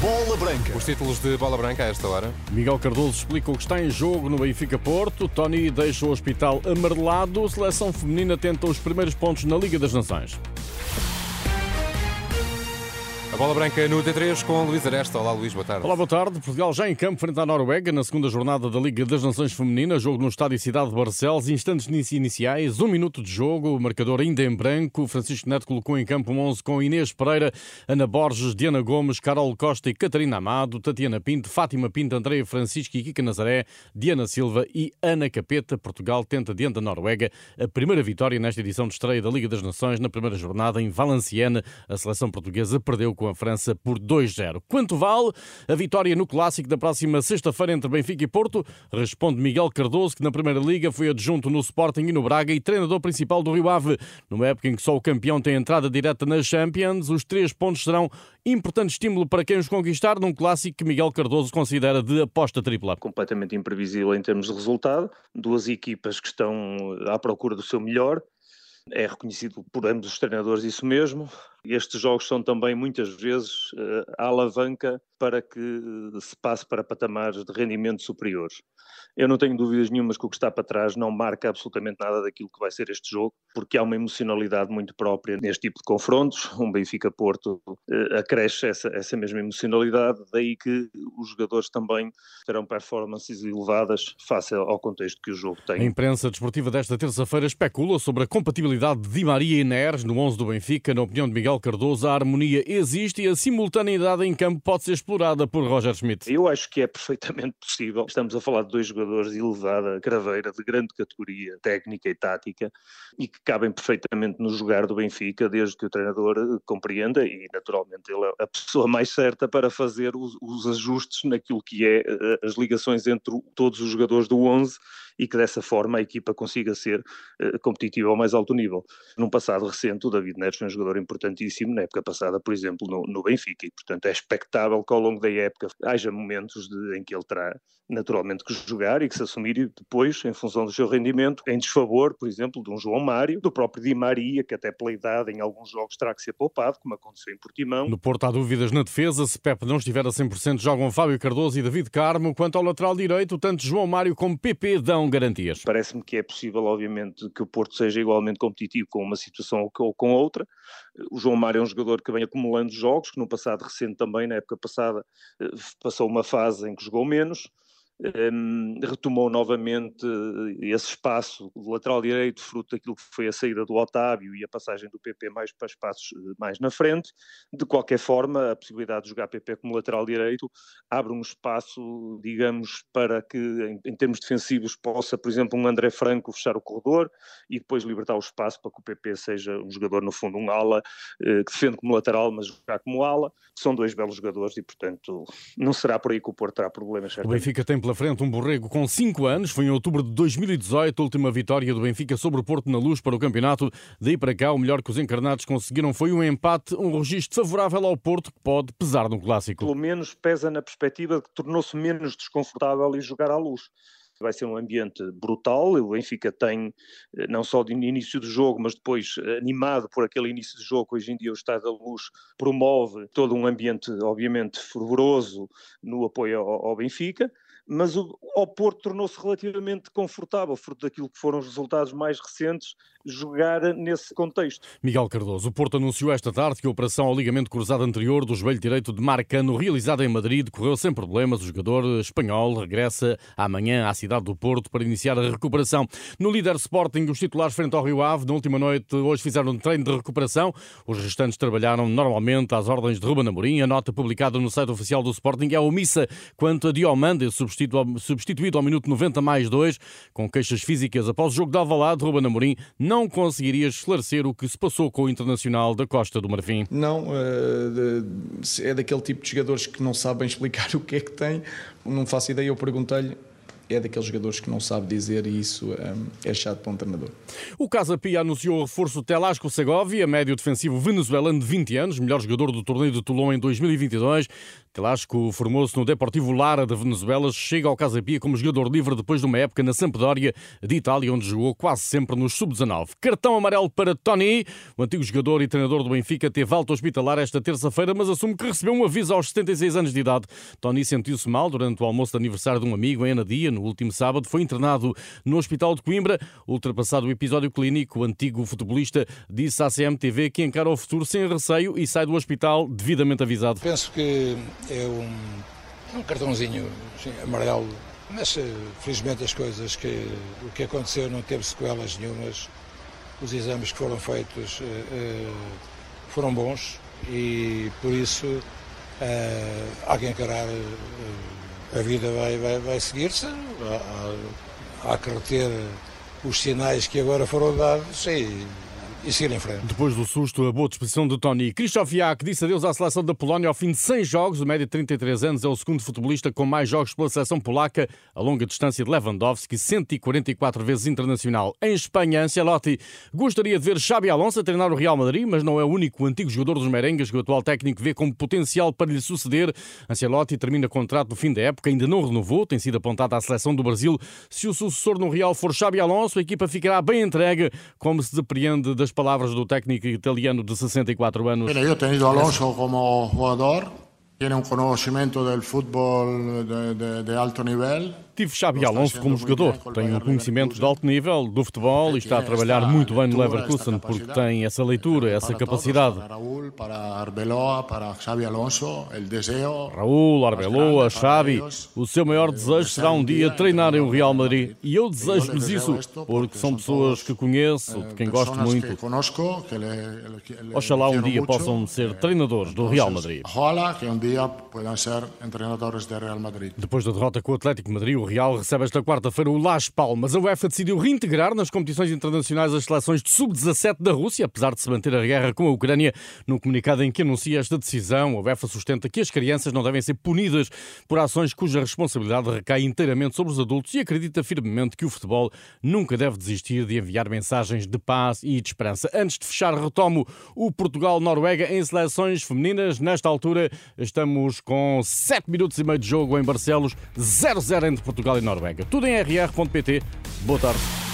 Bola Branca. Os títulos de bola branca a esta hora. Miguel Cardoso explica o que está em jogo no Benfica Porto. Tony deixa o hospital amarelado. Seleção feminina tenta os primeiros pontos na Liga das Nações. A bola branca no T3 com Luís Aresta. Olá, Luís, boa tarde. Olá, boa tarde. Portugal já em campo frente à Noruega na segunda jornada da Liga das Nações Feminina. Jogo no estádio Cidade de Barcelos. Instantes iniciais, um minuto de jogo. Marcador ainda em branco. Francisco Neto colocou em campo um 11 com Inês Pereira, Ana Borges, Diana Gomes, Carol Costa e Catarina Amado, Tatiana Pinto, Fátima Pinto, Andréia Francisco e Kika Nazaré, Diana Silva e Ana Capeta. Portugal tenta diante da Noruega a primeira vitória nesta edição de estreia da Liga das Nações na primeira jornada em Valenciennes. A seleção portuguesa perdeu com a França por 2-0. Quanto vale a vitória no Clássico da próxima sexta-feira entre Benfica e Porto? Responde Miguel Cardoso, que na Primeira Liga foi adjunto no Sporting e no Braga e treinador principal do Rio Ave. Numa época em que só o campeão tem entrada direta nas Champions, os três pontos serão importante estímulo para quem os conquistar num Clássico que Miguel Cardoso considera de aposta tripla. Completamente imprevisível em termos de resultado. Duas equipas que estão à procura do seu melhor. É reconhecido por ambos os treinadores isso mesmo. Estes jogos são também muitas vezes a alavanca para que se passe para patamares de rendimento superiores. Eu não tenho dúvidas nenhumas que o que está para trás não marca absolutamente nada daquilo que vai ser este jogo, porque há uma emocionalidade muito própria neste tipo de confrontos. Um Benfica-Porto eh, acresce essa, essa mesma emocionalidade, daí que os jogadores também terão performances elevadas face ao contexto que o jogo tem. A imprensa desportiva desta terça-feira especula sobre a compatibilidade de Di Maria e Neres no 11 do Benfica. Na opinião de Miguel Cardoso, a harmonia existe e a simultaneidade em campo pode ser explorada por Roger Schmidt. Eu acho que é perfeitamente possível. Estamos a falar de dois jogadores jogadores de elevada craveira, de grande categoria técnica e tática, e que cabem perfeitamente no jogar do Benfica, desde que o treinador eh, compreenda, e naturalmente ele é a pessoa mais certa para fazer os, os ajustes naquilo que é eh, as ligações entre todos os jogadores do 11 e que dessa forma a equipa consiga ser uh, competitiva ao mais alto nível. Num passado recente, o David Neres foi um jogador importantíssimo, na época passada, por exemplo, no, no Benfica, e portanto é expectável que ao longo da época haja momentos de, em que ele terá naturalmente que jogar e que se assumir depois, em função do seu rendimento, em desfavor, por exemplo, de um João Mário, do próprio Di Maria, que até pela idade em alguns jogos terá que ser poupado, como aconteceu em Portimão. No Porto há dúvidas na defesa, se Pepe não estiver a 100%, jogam Fábio Cardoso e David Carmo. Quanto ao lateral direito, tanto João Mário como PP dão garantias. Parece-me que é possível, obviamente, que o Porto seja igualmente competitivo com uma situação ou com outra. O João Mário é um jogador que vem acumulando jogos, que no passado recente também, na época passada, eh, passou uma fase em que jogou menos um, retomou novamente eh, esse espaço do lateral direito, fruto daquilo que foi a saída do Otávio e a passagem do PP mais para espaços eh, mais na frente. De qualquer forma, a possibilidade de jogar PP como lateral direito abre um espaço, digamos, para que, em, em termos defensivos, possa, por exemplo, um André Franco fechar o corredor e depois libertar o espaço para que o PP seja um jogador, no fundo, um ala, eh, que defende como lateral, mas jogar como ala. São dois belos jogadores e, portanto, não será por aí que o Porto terá problemas. Certamente. O Benfica tem pela frente um borrego com 5 anos. Foi em outubro de 2018 a última vitória do Benfica sobre o Porto na Luz para o campeonato. Daí para cá, o melhor que os encarnados conseguiram foi um empate, um registro favorável ao Porto que pode pesar no clássico. Pelo menos pesa na perspectiva de que tornou-se menos desconfortável e jogar à luz vai ser um ambiente brutal. O Benfica tem, eh, não só de início do jogo, mas depois eh, animado por aquele início do jogo, hoje em dia o Estado da Luz promove todo um ambiente, obviamente, fervoroso no apoio ao, ao Benfica mas o, ao Porto tornou-se relativamente confortável, fruto daquilo que foram os resultados mais recentes, jogar nesse contexto. Miguel Cardoso, o Porto anunciou esta tarde que a operação ao ligamento cruzado anterior do joelho direito de Marcano, realizada em Madrid, correu sem problemas. O jogador espanhol regressa amanhã à cidade do Porto para iniciar a recuperação. No líder Sporting, os titulares frente ao Rio Ave, na última noite, hoje fizeram um treino de recuperação. Os restantes trabalharam normalmente às ordens de Ruben Amorim. A nota publicada no site oficial do Sporting é omissa quanto a Diomande, substituído ao minuto 90 mais 2, com queixas físicas após o jogo de Alvalade, Ruben Amorim não conseguiria esclarecer o que se passou com o Internacional da Costa do Marfim. Não, eh, é daquele tipo de jogadores que não sabem explicar o que é que tem. Não faço ideia, eu perguntei-lhe é daqueles jogadores que não sabe dizer e isso um, é chato para um treinador. O Casa Pia anunciou o reforço Telasco Segovia, médio defensivo venezuelano de 20 anos, melhor jogador do torneio de Toulon em 2022. Telasco formou-se no Deportivo Lara da Venezuela, chega ao Casa Pia como jogador livre depois de uma época na Sampdoria de Itália, onde jogou quase sempre nos sub-19. Cartão amarelo para Tony, o antigo jogador e treinador do Benfica, teve alta hospitalar esta terça-feira, mas assume que recebeu um aviso aos 76 anos de idade. Tony sentiu-se mal durante o almoço de aniversário de um amigo em Anadia, no último sábado, foi internado no Hospital de Coimbra. Ultrapassado o episódio clínico, o antigo futebolista disse à CMTV que encara o futuro sem receio e sai do hospital devidamente avisado. Penso que é um, um cartãozinho amarelo, mas eh, felizmente as coisas que o que aconteceu não teve sequelas nenhumas. Os exames que foram feitos uh, uh, foram bons e por isso há que encarar a vida vai, vai, vai seguir-se, há, há que reter os sinais que agora foram dados e e seguir em frente. Depois do susto, a boa disposição de Tony. Krzysztof Jak disse adeus à seleção da Polónia ao fim de 100 jogos. O médio de 33 anos é o segundo futebolista com mais jogos pela seleção polaca, a longa distância de Lewandowski, 144 vezes internacional. Em Espanha, Ancelotti gostaria de ver Xabi Alonso a treinar o Real Madrid, mas não é o único antigo jogador dos merengues que o atual técnico vê como potencial para lhe suceder. Ancelotti termina contrato no fim da época, ainda não renovou, tem sido apontado à seleção do Brasil. Se o sucessor no Real for Xabi Alonso, a equipa ficará bem entregue, como se depreende das palavras do técnico italiano de 64 anos. Bene, io ho tenuto Alonso como jugador, tiene un conocimiento del fútbol de, de, de alto nivel. Tive Xabi Alonso como jogador, tem um conhecimento de alto nível do futebol e está a trabalhar muito bem no Leverkusen porque tem essa leitura, essa capacidade. Raúl, para Arbeloa, Xabi o seu maior desejo será um dia treinar em o Real Madrid e eu desejo-lhes isso porque são pessoas que conheço, de quem gosto muito. Oxalá um dia possam ser treinadores do Real Madrid. Que um dia possam ser treinadores do Real Madrid. Depois da derrota com o Atlético Madrid, o Real recebe esta quarta-feira o Las Palmas. A UEFA decidiu reintegrar nas competições internacionais as seleções de sub-17 da Rússia, apesar de se manter a guerra com a Ucrânia. No comunicado em que anuncia esta decisão, a UEFA sustenta que as crianças não devem ser punidas por ações cuja responsabilidade recai inteiramente sobre os adultos e acredita firmemente que o futebol nunca deve desistir de enviar mensagens de paz e de esperança. Antes de fechar, retomo o Portugal-Noruega em seleções femininas. Nesta altura, estamos com 7 minutos e meio de jogo em Barcelos, 0-0 entre Portugal e Noruega. Tudo em rr.pt. Boa tarde.